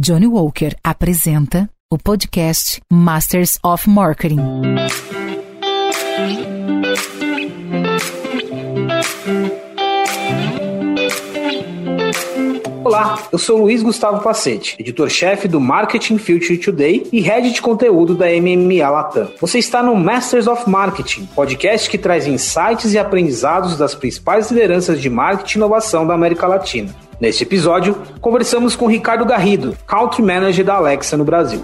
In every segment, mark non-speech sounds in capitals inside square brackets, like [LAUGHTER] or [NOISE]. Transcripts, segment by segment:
Johnny Walker apresenta o podcast Masters of Marketing. Olá, eu sou Luiz Gustavo Pacete, editor-chefe do Marketing Future Today e head de conteúdo da MMA Latam. Você está no Masters of Marketing, podcast que traz insights e aprendizados das principais lideranças de marketing e inovação da América Latina. Neste episódio, conversamos com Ricardo Garrido, Country Manager da Alexa no Brasil.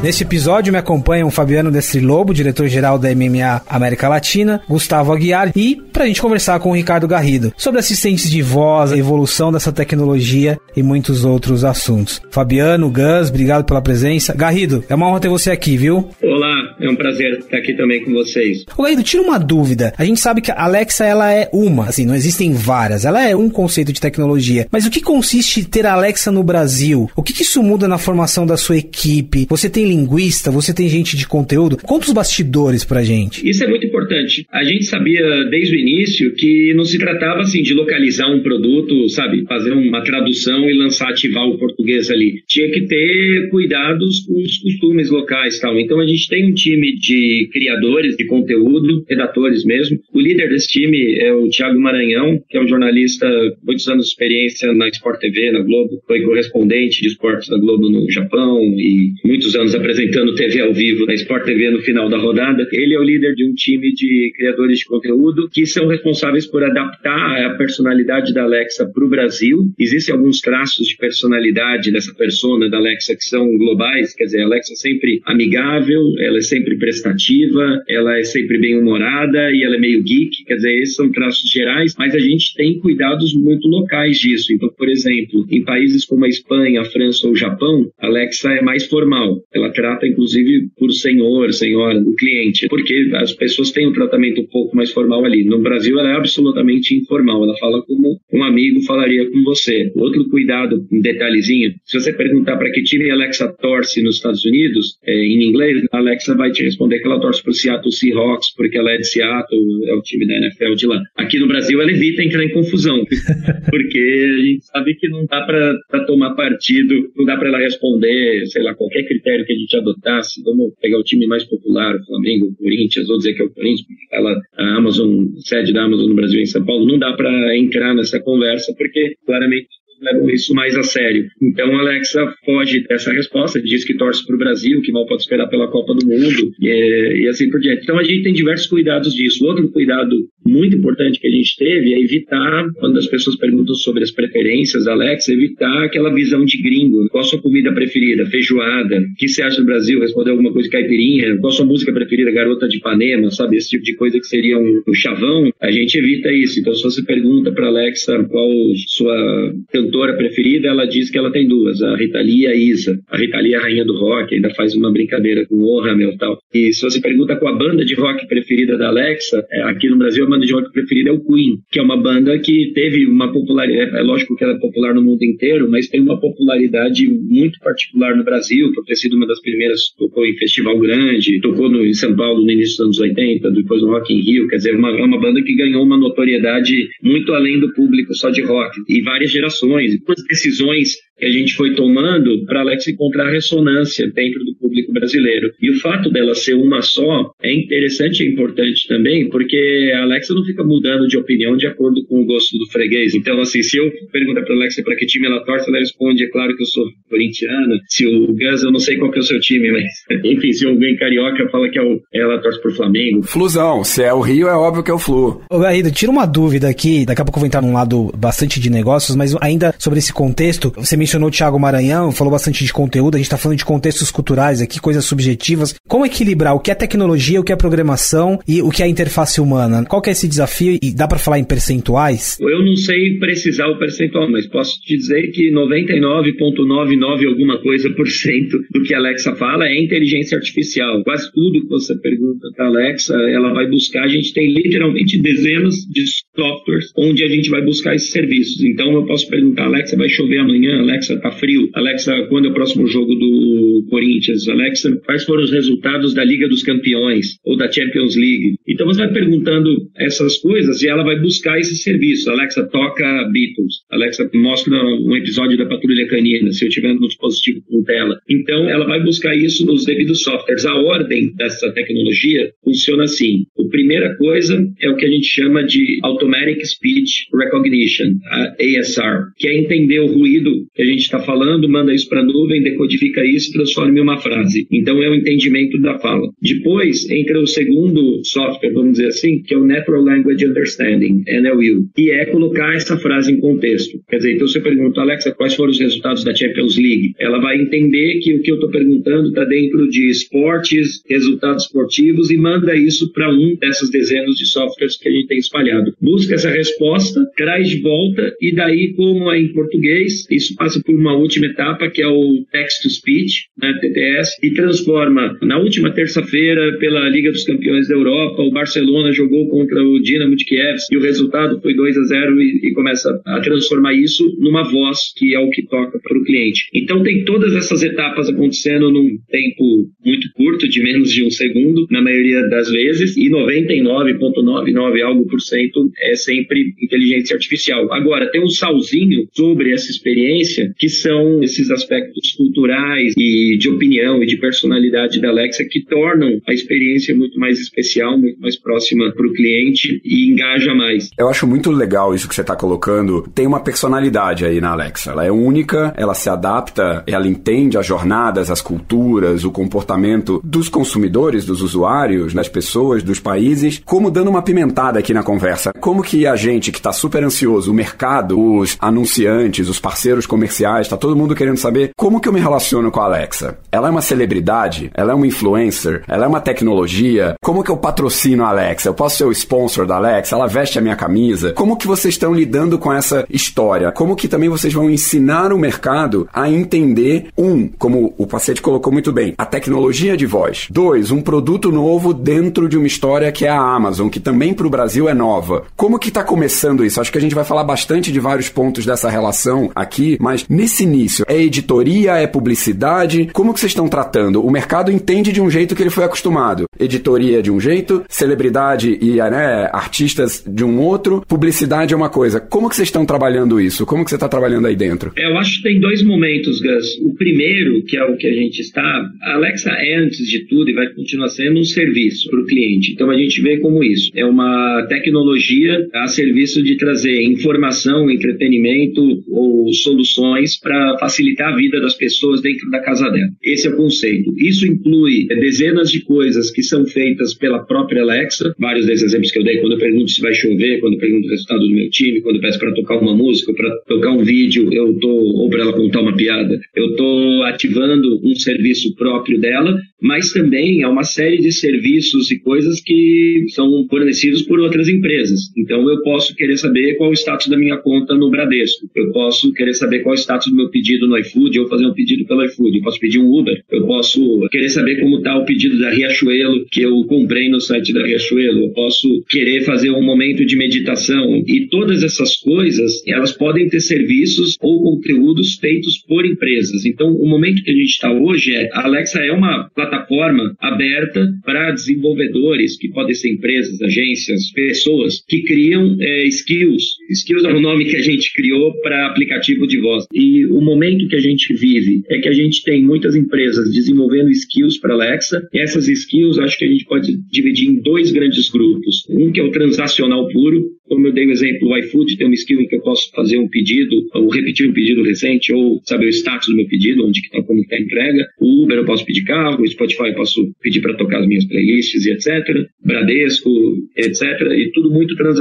Neste episódio me acompanham Fabiano Destri Lobo, diretor-geral da MMA América Latina, Gustavo Aguiar e para a gente conversar com o Ricardo Garrido sobre assistentes de voz, a evolução dessa tecnologia e muitos outros assuntos. Fabiano, Gus, obrigado pela presença. Garrido, é uma honra ter você aqui, viu? Olá, é um prazer estar aqui também com vocês. Ô Garrido, tira uma dúvida. A gente sabe que a Alexa ela é uma, assim, não existem várias. Ela é um conceito de tecnologia. Mas o que consiste ter a Alexa no Brasil? O que, que isso muda na formação da sua equipe? Você tem linguista, você tem gente de conteúdo. Conta os bastidores pra gente. Isso é muito importante. A gente sabia desde o início que não se tratava assim de localizar um produto, sabe, fazer uma tradução e lançar, ativar o português ali. Tinha que ter cuidados com os costumes locais, tal. Então a gente tem um time de criadores de conteúdo, redatores mesmo. O líder desse time é o Thiago Maranhão, que é um jornalista, muitos anos de experiência na Sport TV, na Globo, foi correspondente de esportes da Globo no Japão e muitos anos apresentando TV ao vivo na Sport TV no final da rodada. Ele é o líder de um time de criadores de conteúdo que são responsáveis por adaptar a personalidade da Alexa para o Brasil. Existem alguns traços de personalidade dessa persona da Alexa que são globais, quer dizer, a Alexa é sempre amigável, ela é sempre prestativa, ela é sempre bem-humorada e ela é meio geek, quer dizer, esses são traços gerais, mas a gente tem cuidados muito locais disso. Então, por exemplo, em países como a Espanha, a França ou o Japão, a Alexa é mais formal. Ela trata, inclusive, por senhor, senhora, o cliente, porque as pessoas têm um tratamento um pouco mais formal ali. No Brasil, ela é absolutamente informal. Ela fala como um amigo falaria com você. Outro cuidado, um detalhezinho, se você perguntar para que time a Alexa torce nos Estados Unidos, é, em inglês, a Alexa vai te responder que ela torce para o Seattle Seahawks, porque ela é de Seattle, é o time da NFL de lá. Aqui no Brasil, ela evita entrar em confusão, [LAUGHS] porque a gente sabe que não dá para tomar partido, não dá para ela responder, sei lá, qualquer critério que a gente adotasse. Vamos pegar o time mais popular, o Flamengo, o Corinthians, vou dizer que é o Corinthians, porque ela, a Amazon, sede da Amazon no Brasil em São Paulo, não dá para entrar nessa conversa, porque claramente levam isso mais a sério. Então, a Alexa foge dessa resposta, diz que torce para o Brasil, que mal pode esperar pela Copa do Mundo e, e, assim por diante. Então, a gente tem diversos cuidados disso. Outro cuidado muito importante que a gente teve é evitar, quando as pessoas perguntam sobre as preferências da Alexa, evitar aquela visão de gringo. Qual a sua comida preferida? Feijoada. O que você acha do Brasil? Responder alguma coisa caipirinha. Qual a sua música preferida? Garota de Ipanema, sabe? Esse tipo de coisa que seria um, um chavão. A gente evita isso. Então, se você pergunta para Alexa qual sua cantora preferida, ela diz que ela tem duas, a Rita Lee e a Isa. A Rita Lee é a rainha do rock, ainda faz uma brincadeira com Hamel e tal. E se você pergunta qual a banda de rock preferida da Alexa, é, aqui no Brasil a banda de rock preferida é o Queen, que é uma banda que teve uma popularidade, é lógico que ela é popular no mundo inteiro, mas tem uma popularidade muito particular no Brasil, por ter sido uma das primeiras, tocou em festival grande, tocou no, em São Paulo no início dos anos 80, depois no Rock in Rio, quer dizer, uma, é uma banda que ganhou uma notoriedade muito além do público só de rock, e várias gerações, e decisões que a gente foi tomando para a Alexa encontrar ressonância dentro do público brasileiro. E o fato dela ser uma só é interessante e importante também, porque a Alexa não fica mudando de opinião de acordo com o gosto do freguês. Então, assim, se eu perguntar para a Alexa para que time ela torce, ela responde, é claro que eu sou corintiana. Se o Gus, eu não sei qual que é o seu time, mas [LAUGHS] enfim, se alguém carioca fala que é o, ela torce por Flamengo. Flusão, se é o Rio, é óbvio que é o Flu. Ô, Garrido, tira uma dúvida aqui, daqui a pouco eu vou entrar num lado bastante de negócios, mas ainda sobre esse contexto, você me mencionou o Thiago Maranhão, falou bastante de conteúdo, a gente está falando de contextos culturais aqui, coisas subjetivas. Como equilibrar o que é tecnologia, o que é programação e o que é interface humana? Qual que é esse desafio e dá para falar em percentuais? Eu não sei precisar o percentual, mas posso te dizer que 99,99 alguma coisa por cento do que a Alexa fala é inteligência artificial. Quase tudo que você pergunta para Alexa, ela vai buscar. A gente tem literalmente dezenas de softwares onde a gente vai buscar esses serviços. Então eu posso perguntar, Alexa, vai chover amanhã? Alexa, tá frio. Alexa, quando é o próximo jogo do Corinthians? Alexa, quais foram os resultados da Liga dos Campeões ou da Champions League? Então você vai perguntando essas coisas e ela vai buscar esse serviço. Alexa, toca Beatles. Alexa, mostra um episódio da Patrulha Canina, se eu tiver no dispositivo com tela. Então ela vai buscar isso nos devidos softwares. A ordem dessa tecnologia funciona assim. A primeira coisa é o que a gente chama de Automatic Speech Recognition, a ASR, que é entender o ruído que a gente está falando, manda isso para a nuvem, decodifica isso transforma em uma frase. Então é o entendimento da fala. Depois entra o segundo software, vamos dizer assim, que é o Natural Language Understanding, NLU, que é colocar essa frase em contexto. Quer dizer, então você pergunta, Alexa, quais foram os resultados da Champions League? Ela vai entender que o que eu estou perguntando está dentro de esportes, resultados esportivos e manda isso para um dessas dezenas de softwares que a gente tem espalhado. Busca essa resposta, traz de volta e daí, como é em português, isso passa por uma última etapa que é o text to speech, né, TTS, e transforma na última terça-feira pela Liga dos Campeões da Europa, o Barcelona jogou contra o Dinamo de Kiev e o resultado foi 2 a 0 e, e começa a transformar isso numa voz que é o que toca para o cliente. Então tem todas essas etapas acontecendo num tempo muito curto, de menos de um segundo, na maioria das vezes, e 99,99 algo por cento é sempre inteligência artificial. Agora, tem um salzinho sobre essa experiência, que são esses aspectos culturais e de opinião e de personalidade da Alexa que tornam a experiência muito mais especial, muito mais próxima para o cliente e engaja mais. Eu acho muito legal isso que você está colocando. Tem uma personalidade aí na Alexa. Ela é única, ela se adapta, ela entende as jornadas, as culturas, o comportamento dos consumidores, dos usuários, das pessoas, dos países, como dando uma pimentada aqui na conversa. Como que a gente que está super ansioso, o mercado, os anunciantes, os parceiros comerciais, está todo mundo querendo saber como que eu me relaciono com a Alexa. Ela é uma celebridade? Ela é uma influencer? Ela é uma tecnologia? Como que eu patrocino a Alexa? Eu posso ser o sponsor da Alexa? Ela veste a minha camisa? Como que vocês estão lidando com essa história? Como que também vocês vão ensinar o mercado a entender, um, como o paciente colocou muito bem, a tecnologia de voz. Dois, um produto novo dentro de uma história que é a Amazon, que também para o Brasil é nova. Como que está começando isso? Acho que a gente vai falar bastante de vários pontos dessa relação aqui, mas nesse início, é editoria, é publicidade? Como que vocês estão tratando? O mercado entende de um jeito que ele foi acostumado. Editoria de um jeito, celebridade e né, artistas de um outro, publicidade é uma coisa. Como que vocês estão trabalhando isso? Como que você está trabalhando aí dentro? Eu acho que tem dois momentos, Gus. O primeiro, que é o que a gente está, a Alexa é antes de tudo e vai continuar sendo um serviço para o cliente. Então a gente vê como isso. É uma tecnologia a serviço de trazer informação, entretenimento ou soluções para facilitar a vida das pessoas dentro da casa dela. Esse é o conceito. Isso inclui dezenas de coisas que são feitas pela própria Alexa, vários desses exemplos que eu dei, quando eu pergunto se vai chover, quando eu pergunto o resultado do meu time, quando eu peço para tocar uma música, para tocar um vídeo, eu tô ou para ela contar uma piada, eu tô ativando um serviço próprio dela, mas também é uma série de serviços e coisas que são fornecidos por outras empresas. Então eu posso querer saber qual o status da minha conta no Bradesco, eu posso querer saber qual o status do meu pedido no iFood, ou fazer um pedido pelo iFood, eu posso pedir um Uber, eu posso querer saber como está o pedido da Riachuelo que eu comprei no site da Riachuelo, eu posso querer fazer um momento de meditação. E todas essas coisas, elas podem ter serviços ou conteúdos feitos por empresas. Então o momento que a gente está hoje é, a Alexa é uma plataforma aberta para desenvolvedores, que podem ser empresas, agências, pessoas que criam é, skills. Skills é o nome que a gente criou para aplicativo de voz. E o momento que a gente vive é que a gente tem muitas empresas desenvolvendo skills para Alexa. E essas skills acho que a gente pode dividir em dois grandes grupos. Um que é o transacional puro, como eu dei o exemplo, o iFood tem uma skill em que eu posso fazer um pedido, ou repetir um pedido recente, ou saber o status do meu pedido, onde que está, como está a entrega. O Uber eu posso pedir carro, o Spotify eu posso pedir para tocar as minhas playlists e etc. Bradesco, etc. E tudo muito transacional.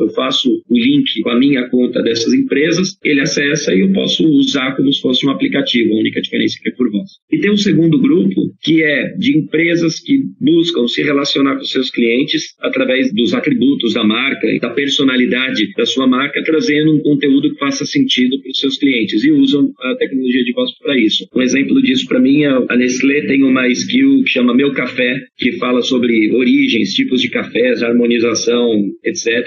Eu faço o link com a minha conta dessas empresas, ele acessa e eu posso usar como se fosse um aplicativo, a única diferença é que é por voz. E tem um segundo grupo, que é de empresas que buscam se relacionar com seus clientes através dos atributos da marca e da personalidade da sua marca, trazendo um conteúdo que faça sentido para os seus clientes e usam a tecnologia de voz para isso. Um exemplo disso para mim é a Nestlé tem uma skill que chama Meu Café, que fala sobre origens, tipos de cafés, harmonização, etc.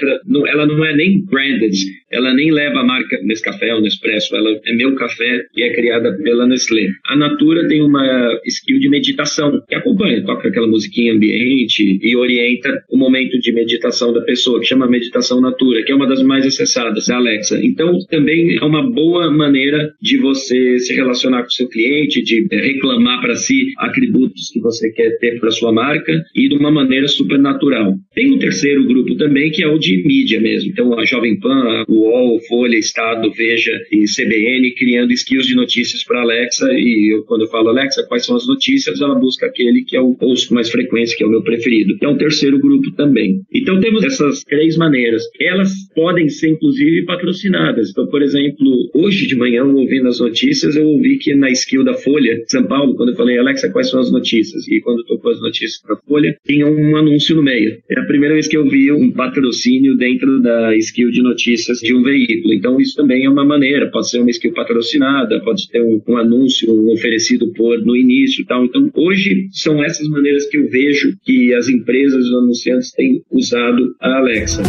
ela não é nem branded, ela nem leva a marca Nescafé ou Nespresso, ela É Meu Café e é criada pela Nestlé. A Natura tem uma skill de meditação que acompanha, toca aquela musiquinha ambiente e orienta o momento de meditação da pessoa, que chama Meditação Natura, que é uma das mais acessadas, a Alexa. Então, também é uma boa maneira de você se relacionar com o seu cliente, de reclamar para si atributos que você quer ter para sua marca e de uma maneira super natural. Tem um terceiro grupo também que é o de mídia mesmo. Então, a Jovem Pan, a UOL, Folha, Estado, Veja e CBN criando skills de notícias para Alexa. E eu, quando eu falo Alexa, quais são as notícias, ela busca aquele que é o post com mais frequência, que é o meu preferido. É um terceiro grupo também. Então, temos essas três maneiras. Elas podem ser, inclusive, patrocinadas. Então, por exemplo, hoje de manhã, ouvindo as notícias, eu ouvi que na skill da Folha, São Paulo, quando eu falei, Alexa, quais são as notícias? E quando tocou as notícias para a Folha, tinha um anúncio no meio. É a primeira vez que eu vi um patrocínio dentro da skill de notícias de um veículo. Então, isso também é uma maneira. Pode ser uma skill patrocinada, pode ter um, um anúncio oferecido por no início tal. Então, hoje são essas maneiras que eu vejo que as empresas, os anunciantes têm usado a Alexa.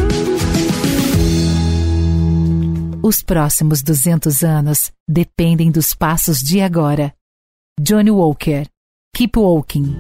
Os próximos 200 anos dependem dos passos de agora. Johnny Walker. Keep Walking.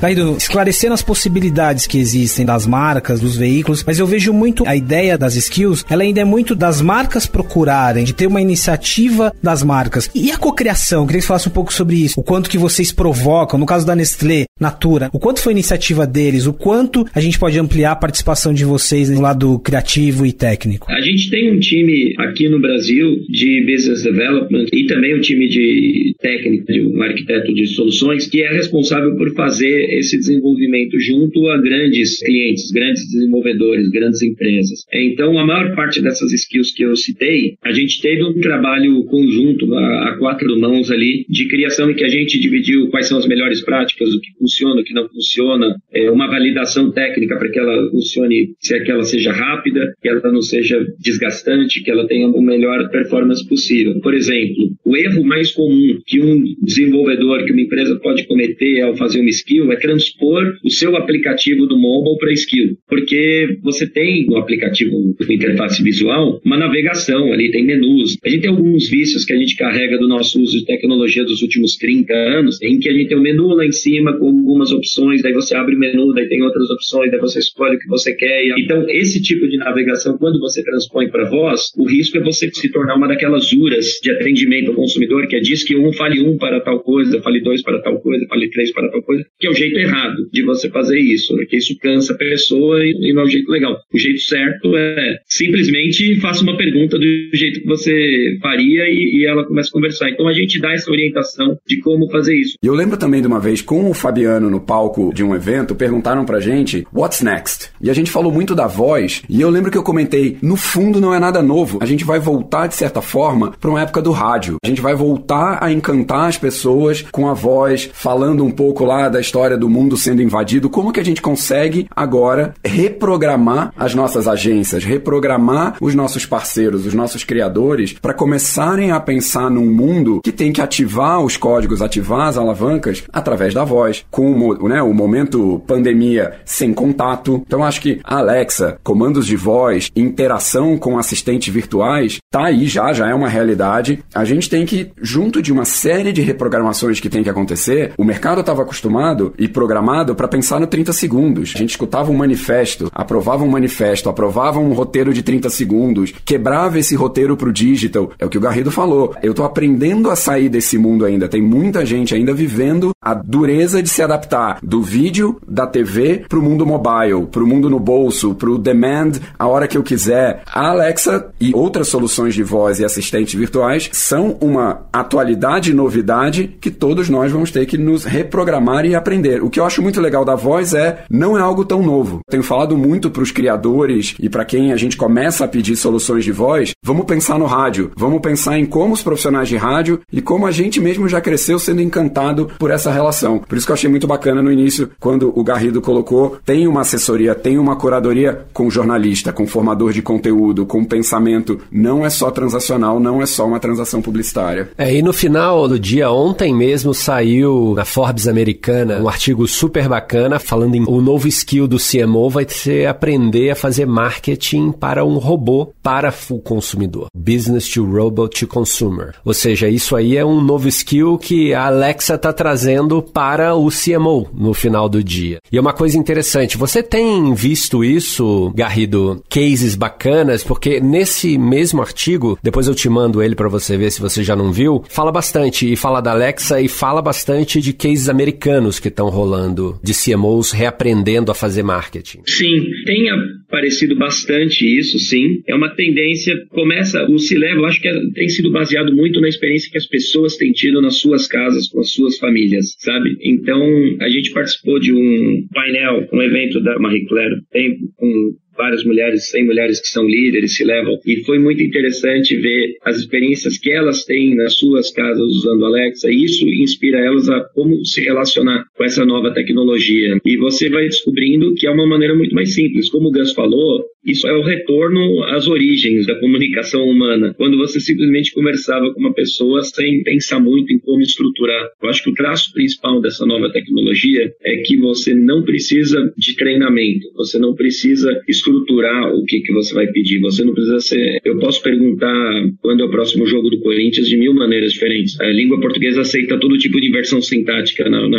Caído, esclarecendo as possibilidades que existem das marcas, dos veículos, mas eu vejo muito a ideia das skills, ela ainda é muito das marcas procurarem, de ter uma iniciativa das marcas. E a cocriação, queria que você falasse um pouco sobre isso. O quanto que vocês provocam, no caso da Nestlé, Natura, o quanto foi iniciativa deles, o quanto a gente pode ampliar a participação de vocês no lado criativo e técnico. A gente tem um time aqui no Brasil de Business Development e também um time de técnico, de um arquiteto de soluções, que é responsável por fazer esse desenvolvimento junto a grandes clientes, grandes desenvolvedores, grandes empresas. Então, a maior parte dessas skills que eu citei, a gente teve um trabalho conjunto a, a quatro mãos ali de criação em que a gente dividiu quais são as melhores práticas, o que funciona, o que não funciona, é, uma validação técnica para que ela funcione, se é que ela seja rápida, que ela não seja desgastante, que ela tenha o melhor performance possível. Por exemplo, o erro mais comum que um desenvolvedor, que uma empresa pode cometer ao fazer uma skill é transpor o seu aplicativo do mobile para skill, porque você tem no aplicativo com interface visual uma navegação ali, tem menus. A gente tem alguns vícios que a gente carrega do nosso uso de tecnologia dos últimos 30 anos, em que a gente tem um menu lá em cima com algumas opções, daí você abre o menu, daí tem outras opções, daí você escolhe o que você quer. Então, esse tipo de navegação, quando você transpõe para voz, o risco é você se tornar uma daquelas uras de atendimento ao consumidor, que é diz que um fale um para tal coisa, fale dois para tal coisa, fale três para tal coisa, que é o jeito jeito errado de você fazer isso, porque isso cansa a pessoa e, não é o jeito legal. O jeito certo é simplesmente faça uma pergunta do jeito que você faria e, e ela começa a conversar. Então a gente dá essa orientação de como fazer isso. E eu lembro também de uma vez com o Fabiano no palco de um evento, perguntaram pra gente what's next? E a gente falou muito da voz, e eu lembro que eu comentei, no fundo não é nada novo. A gente vai voltar de certa forma para uma época do rádio. A gente vai voltar a encantar as pessoas com a voz, falando um pouco lá da história do mundo sendo invadido, como que a gente consegue agora reprogramar as nossas agências, reprogramar os nossos parceiros, os nossos criadores, para começarem a pensar num mundo que tem que ativar os códigos, ativar as alavancas através da voz, com o, né, o momento pandemia sem contato. Então acho que Alexa, comandos de voz, interação com assistentes virtuais, tá aí já, já é uma realidade. A gente tem que, junto de uma série de reprogramações que tem que acontecer, o mercado estava acostumado e programado para pensar no 30 segundos. A gente escutava um manifesto, aprovava um manifesto, aprovava um roteiro de 30 segundos, quebrava esse roteiro pro digital. É o que o Garrido falou. Eu tô aprendendo a sair desse mundo ainda. Tem muita gente ainda vivendo a dureza de se adaptar do vídeo, da TV, pro mundo mobile, pro mundo no bolso, pro demand a hora que eu quiser. A Alexa e outras soluções de voz e assistentes virtuais são uma atualidade e novidade que todos nós vamos ter que nos reprogramar e aprender o que eu acho muito legal da voz é não é algo tão novo. Tenho falado muito para os criadores e para quem a gente começa a pedir soluções de voz, vamos pensar no rádio, vamos pensar em como os profissionais de rádio e como a gente mesmo já cresceu sendo encantado por essa relação. Por isso que eu achei muito bacana no início quando o Garrido colocou, tem uma assessoria, tem uma curadoria com jornalista, com formador de conteúdo, com pensamento, não é só transacional, não é só uma transação publicitária. É, e no final do dia ontem mesmo saiu na Forbes americana um artigo artigo super bacana falando em o novo skill do CMO vai ser aprender a fazer marketing para um robô para o consumidor. Business to robot to consumer. Ou seja, isso aí é um novo skill que a Alexa está trazendo para o CMO no final do dia. E é uma coisa interessante. Você tem visto isso, Garrido, cases bacanas, porque nesse mesmo artigo, depois eu te mando ele para você ver se você já não viu, fala bastante e fala da Alexa e fala bastante de cases americanos que estão rolando, de CMOs reaprendendo a fazer marketing. Sim, tem aparecido bastante isso, sim. É uma tendência, começa, o C-Level, acho que é, tem sido baseado muito na experiência que as pessoas têm tido nas suas casas, com as suas famílias, sabe? Então, a gente participou de um painel, um evento da Marie Claire, tem um várias mulheres, 100 mulheres que são líderes, se levam. E foi muito interessante ver as experiências que elas têm nas suas casas usando Alexa. E isso inspira elas a como se relacionar com essa nova tecnologia. E você vai descobrindo que é uma maneira muito mais simples. Como o Gus falou, isso é o retorno às origens da comunicação humana, quando você simplesmente conversava com uma pessoa sem pensar muito em como estruturar. Eu acho que o traço principal dessa nova tecnologia é que você não precisa de treinamento, você não precisa estruturar o que, que você vai pedir, você não precisa ser. Eu posso perguntar quando é o próximo jogo do Corinthians de mil maneiras diferentes. A língua portuguesa aceita todo tipo de inversão sintática na, na,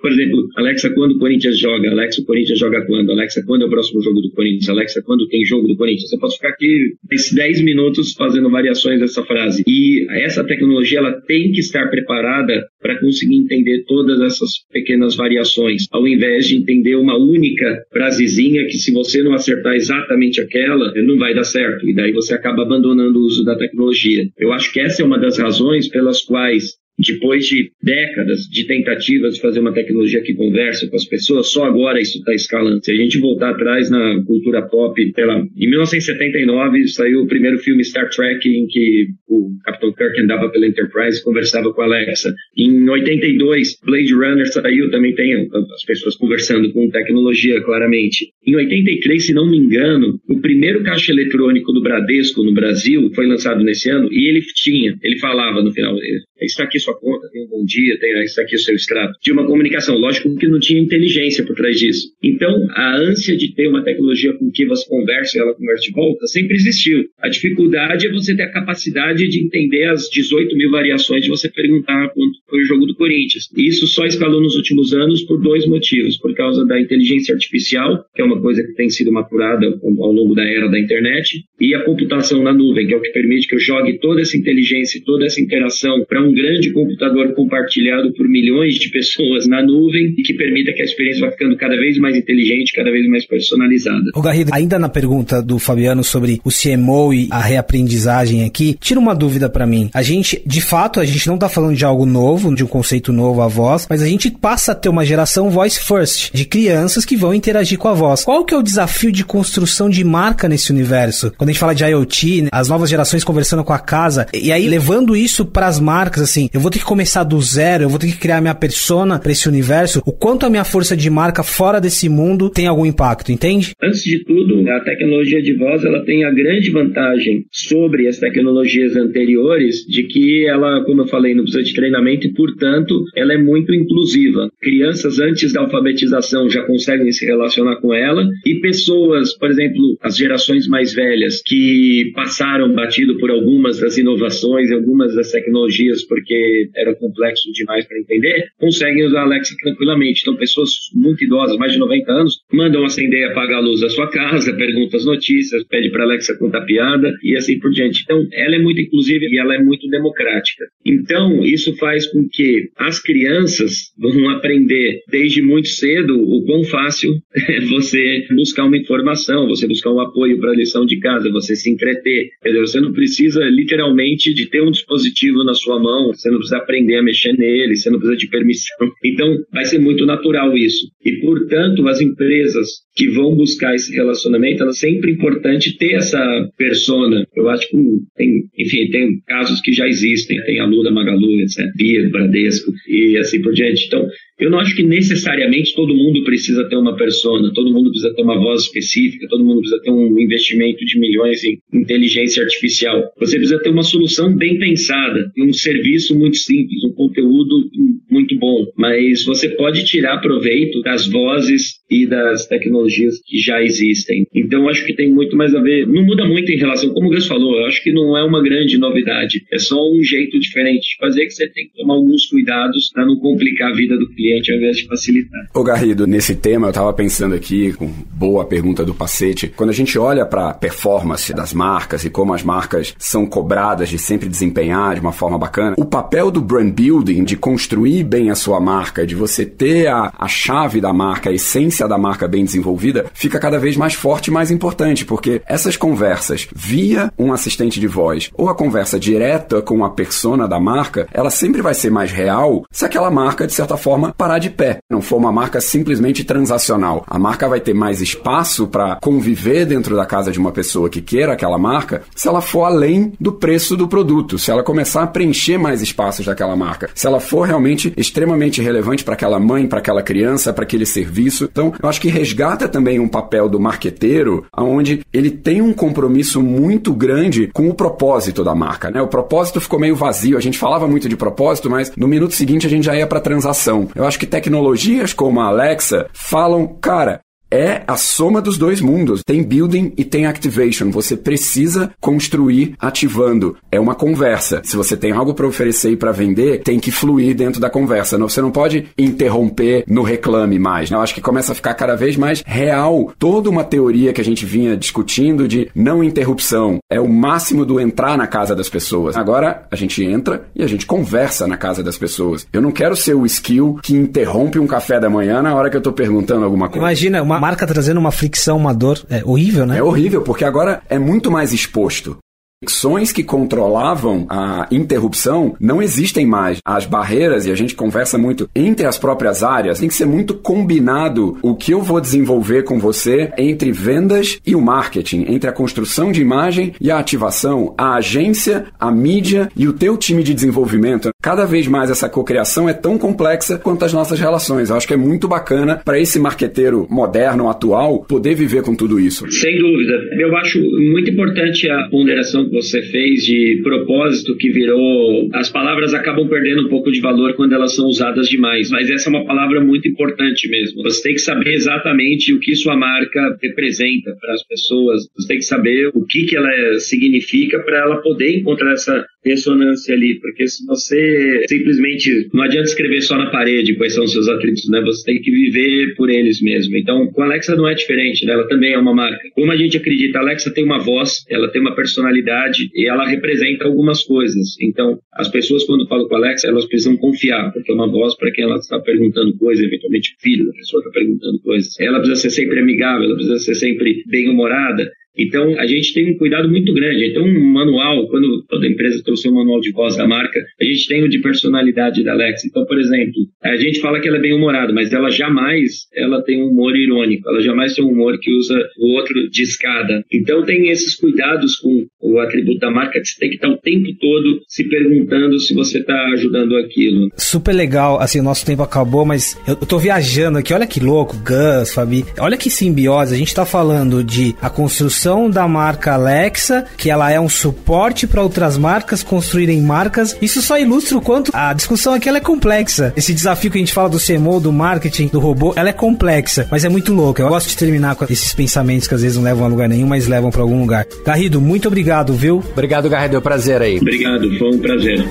por exemplo, Alexa, quando o Corinthians joga? Alexa, o Corinthians joga quando? Alexa, quando é o próximo jogo do Corinthians? Alexa, quando tem jogo do Corinthians? Eu posso ficar aqui 10 minutos fazendo variações dessa frase. E essa tecnologia, ela tem que estar preparada para conseguir entender todas essas pequenas variações, ao invés de entender uma única frasezinha que se você não acertar exatamente aquela, não vai dar certo. E daí você acaba abandonando o uso da tecnologia. Eu acho que essa é uma das razões pelas quais depois de décadas de tentativas de fazer uma tecnologia que conversa com as pessoas, só agora isso está escalando. Se a gente voltar atrás na cultura pop, em 1979 saiu o primeiro filme Star Trek em que o Capitão Kirk andava pela Enterprise e conversava com a Alexa. Em 82, Blade Runner saiu, também tem as pessoas conversando com tecnologia, claramente. Em 83, se não me engano, o primeiro caixa eletrônico do Bradesco no Brasil foi lançado nesse ano e ele tinha, ele falava no final, está aqui sua conta, tem um bom dia, tem, está aqui o seu extrato. De uma comunicação, lógico que não tinha inteligência por trás disso. Então, a ânsia de ter uma tecnologia com que você conversa e ela conversa de volta sempre existiu. A dificuldade é você ter a capacidade de entender as 18 mil variações de você perguntar quanto foi o jogo do Corinthians. Isso só escalou nos últimos anos por dois motivos. Por causa da inteligência artificial, que é uma coisa que tem sido maturada ao longo da era da internet, e a computação na nuvem, que é o que permite que eu jogue toda essa inteligência e toda essa interação para um grande computador compartilhado por milhões de pessoas na nuvem e que permita que a experiência vá ficando cada vez mais inteligente, cada vez mais personalizada. O Garrido, ainda na pergunta do Fabiano sobre o CMO e a reaprendizagem aqui, tira uma dúvida para mim. A gente, de fato, a gente não tá falando de algo novo, de um conceito novo a voz, mas a gente passa a ter uma geração voice first, de crianças que vão interagir com a voz. Qual que é o desafio de construção de marca nesse universo? Quando a gente fala de IoT, as novas gerações conversando com a casa, e aí levando isso para as marcas, assim, eu vou ter que começar do zero, eu vou ter que criar minha persona para esse universo. O quanto a minha força de marca fora desse mundo tem algum impacto, entende? Antes de tudo, a tecnologia de voz ela tem a grande vantagem sobre as tecnologias anteriores de que ela, como eu falei, não precisa de treinamento portanto, ela é muito inclusiva. Crianças antes da alfabetização já conseguem se relacionar com ela e pessoas, por exemplo, as gerações mais velhas que passaram batido por algumas das inovações, algumas das tecnologias, porque era complexo demais para entender, conseguem usar a Alexa tranquilamente. Então, pessoas muito idosas, mais de 90 anos, mandam acender e apagar a luz da sua casa, perguntam as notícias, pede para a Alexa contar piada e assim por diante. Então, ela é muito inclusiva e ela é muito democrática. Então, isso faz com que as crianças vão aprender desde muito cedo o quão fácil é você buscar uma informação, você buscar um apoio para a lição de casa, você se entreter. Dizer, você não precisa literalmente de ter um dispositivo na sua mão, você não precisa aprender a mexer nele, você não precisa de permissão. [LAUGHS] Então, vai ser muito natural isso. E, portanto, as empresas que vão buscar esse relacionamento, é sempre importante ter essa persona. Eu acho que tem, enfim, tem casos que já existem, tem a Lula Magalu, etc., Bia, Bradesco e assim por diante. Então, Eu não acho que necessariamente todo mundo precisa ter uma persona, todo mundo precisa ter uma voz específica, todo mundo precisa ter um investimento de milhões em inteligência artificial. Você precisa ter uma solução bem pensada, um serviço muito simples, um conteúdo muito bom, mas você pode tirar proveito das vozes e das tecnologias que já existem. Então, acho que tem muito mais a ver. Não muda muito em relação, como o Gus falou, eu acho que não é uma grande novidade. É só um jeito diferente de fazer que você tem que tomar alguns cuidados para não complicar a vida do cliente ao invés de facilitar. Ô Garrido, nesse tema eu estava pensando aqui, com boa pergunta do Pacete, quando a gente olha para a performance das marcas e como as marcas são cobradas de sempre desempenhar de uma forma bacana, o papel do brand building, de construir bem a sua marca, de você ter a, a chave da marca, a essência da marca bem desenvolvida, fica cada vez mais forte e mais importante, porque essas conversas via um assistente de voz ou a conversa direta com a persona da marca, ela sempre vai ser mais real se aquela marca, de certa forma, parar de pé. Não for uma marca simplesmente transacional. A marca vai ter mais espaço para conviver dentro da casa de uma pessoa que queira aquela marca se ela for além do preço do produto, se ela começar a preencher mais espaços daquela marca, se ela for realmente extremamente relevante para aquela mãe, para aquela criança, para aquele serviço. Então, eu acho que resgata também um papel do marqueteiro, onde ele tem um compromisso muito grande com o propósito da marca. Né? O propósito ficou meio vazio. A gente falava muito de propósito, mas no minuto seguinte a gente já ia para transação. Eu acho que tecnologias como a Alexa falam, cara, é a soma dos dois mundos. Tem building e tem activation. Você precisa construir ativando. É uma conversa. Se você tem algo para oferecer e para vender, tem que fluir dentro da conversa. Você não pode interromper no reclame mais. Eu acho que começa a ficar cada vez mais real toda uma teoria que a gente vinha discutindo de não interrupção. É o máximo do entrar na casa das pessoas. Agora a gente entra e a gente conversa na casa das pessoas. Eu não quero ser o skill que interrompe um café da manhã na hora que eu tô perguntando alguma coisa. Imagina uma marca trazendo uma fricção, uma dor. É horrível, né? É horrível, porque agora é muito mais exposto. Fricções que controlavam a interrupção não existem mais. As barreiras, e a gente conversa muito entre as próprias áreas, tem que ser muito combinado o que eu vou desenvolver com você entre vendas e o marketing, entre a construção de imagem e a ativação, a agência, a mídia e o teu time de desenvolvimento. Cada vez mais essa cocriação é tão complexa quanto as nossas relações. Eu acho que é muito bacana para esse marqueteiro moderno, atual, poder viver com tudo isso. Sem dúvida. Eu acho muito importante a ponderação você fez de propósito que virou. As palavras acabam perdendo um pouco de valor quando elas são usadas demais, mas essa é uma palavra muito importante mesmo. Você tem que saber exatamente o que sua marca representa para as pessoas, você tem que saber o que, que ela significa para ela poder encontrar essa ressonância ali, porque se você simplesmente não adianta escrever só na parede quais são os seus atributos, né? Você tem que viver por eles mesmo. Então, com a Alexa não é diferente, né? Ela também é uma marca. Como a gente acredita, a Alexa tem uma voz, ela tem uma personalidade e ela representa algumas coisas. Então, as pessoas quando falam com a Alexa, elas precisam confiar, porque é uma voz para quem ela está perguntando coisas, eventualmente o filho da pessoa está perguntando coisas. Ela precisa ser sempre amigável, ela precisa ser sempre bem-humorada. Então, a gente tem um cuidado muito grande. Então, um manual, quando toda empresa trouxe um manual de voz da marca, a gente tem o de personalidade da Alexa. Então, por exemplo, a gente fala que ela é bem-humorada, mas ela jamais ela tem um humor irônico. Ela jamais tem um humor que usa o outro de escada. Então, tem esses cuidados com o atributo da marca você tem que estar o tempo todo se perguntando se você está ajudando aquilo. Super legal. Assim, o nosso tempo acabou, mas eu, tô viajando aqui. Olha que louco, Gus, Fabi. Olha que simbiose. A gente tá falando de a construção da marca Alexa, que ela é um suporte para outras marcas construírem marcas. Isso só ilustra o quanto a discussão aqui é complexa. Esse desafio que a gente fala do CMO, do marketing, do robô, ela é complexa, mas é muito louca. Eu gosto de terminar com esses pensamentos que às vezes não levam a lugar nenhum, mas levam para algum lugar. Garrido, muito obrigado, viu? Obrigado, Garrido. É um prazer aí. Obrigado, foi um prazer.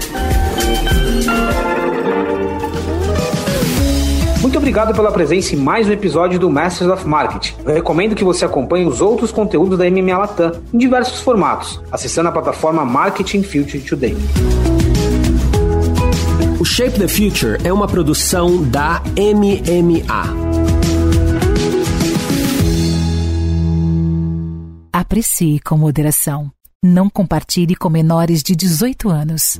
Muito obrigado pela presença em mais um episódio do Masters of Marketing. Eu recomendo que você acompanhe os outros conteúdos da MMA Latam em diversos formatos, acessando a plataforma Marketing Future Today. O Shape the Future é uma produção da MMA. Aprecie com moderação. Não compartilhe com menores de 18 anos.